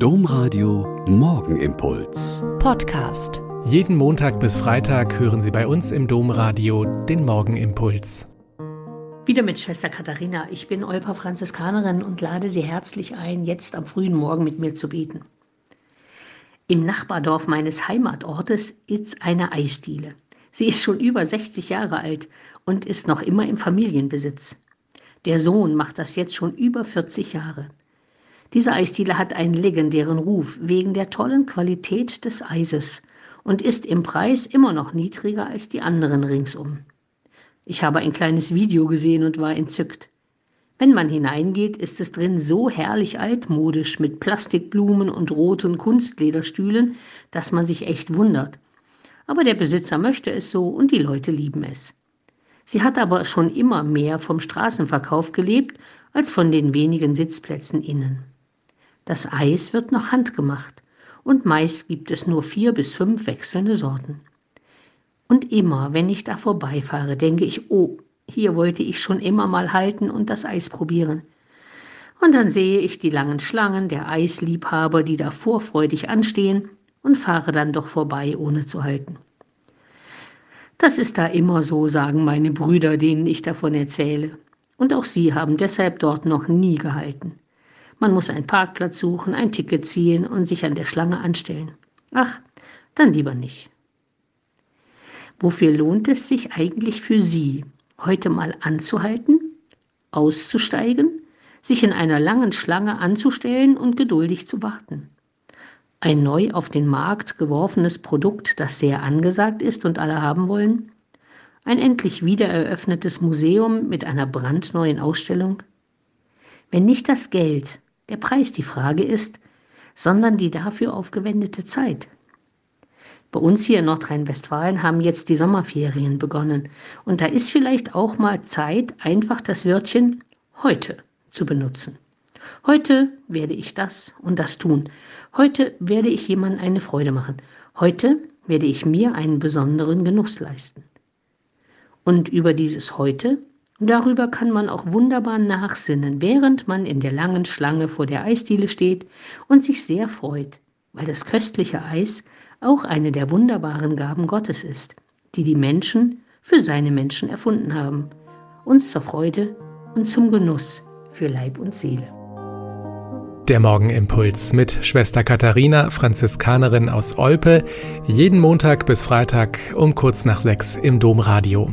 Domradio Morgenimpuls. Podcast. Jeden Montag bis Freitag hören Sie bei uns im Domradio den Morgenimpuls. Wieder mit Schwester Katharina. Ich bin Olpa Franziskanerin und lade Sie herzlich ein, jetzt am frühen Morgen mit mir zu beten. Im Nachbardorf meines Heimatortes ist eine Eisdiele. Sie ist schon über 60 Jahre alt und ist noch immer im Familienbesitz. Der Sohn macht das jetzt schon über 40 Jahre. Diese Eisdiele hat einen legendären Ruf wegen der tollen Qualität des Eises und ist im Preis immer noch niedriger als die anderen ringsum. Ich habe ein kleines Video gesehen und war entzückt. Wenn man hineingeht, ist es drin so herrlich altmodisch mit Plastikblumen und roten Kunstlederstühlen, dass man sich echt wundert. Aber der Besitzer möchte es so und die Leute lieben es. Sie hat aber schon immer mehr vom Straßenverkauf gelebt als von den wenigen Sitzplätzen innen. Das Eis wird noch handgemacht und meist gibt es nur vier bis fünf wechselnde Sorten. Und immer, wenn ich da vorbeifahre, denke ich, oh, hier wollte ich schon immer mal halten und das Eis probieren. Und dann sehe ich die langen Schlangen der Eisliebhaber, die da vorfreudig anstehen und fahre dann doch vorbei, ohne zu halten. Das ist da immer so, sagen meine Brüder, denen ich davon erzähle. Und auch sie haben deshalb dort noch nie gehalten. Man muss einen Parkplatz suchen, ein Ticket ziehen und sich an der Schlange anstellen. Ach, dann lieber nicht. Wofür lohnt es sich eigentlich für Sie, heute mal anzuhalten, auszusteigen, sich in einer langen Schlange anzustellen und geduldig zu warten? Ein neu auf den Markt geworfenes Produkt, das sehr angesagt ist und alle haben wollen? Ein endlich wiedereröffnetes Museum mit einer brandneuen Ausstellung? Wenn nicht das Geld, der Preis die Frage ist, sondern die dafür aufgewendete Zeit. Bei uns hier in Nordrhein-Westfalen haben jetzt die Sommerferien begonnen und da ist vielleicht auch mal Zeit, einfach das Wörtchen heute zu benutzen. Heute werde ich das und das tun. Heute werde ich jemandem eine Freude machen. Heute werde ich mir einen besonderen Genuss leisten. Und über dieses heute Darüber kann man auch wunderbar nachsinnen, während man in der langen Schlange vor der Eisdiele steht und sich sehr freut, weil das köstliche Eis auch eine der wunderbaren Gaben Gottes ist, die die Menschen für seine Menschen erfunden haben, uns zur Freude und zum Genuss für Leib und Seele. Der Morgenimpuls mit Schwester Katharina, Franziskanerin aus Olpe, jeden Montag bis Freitag um kurz nach sechs im Domradio.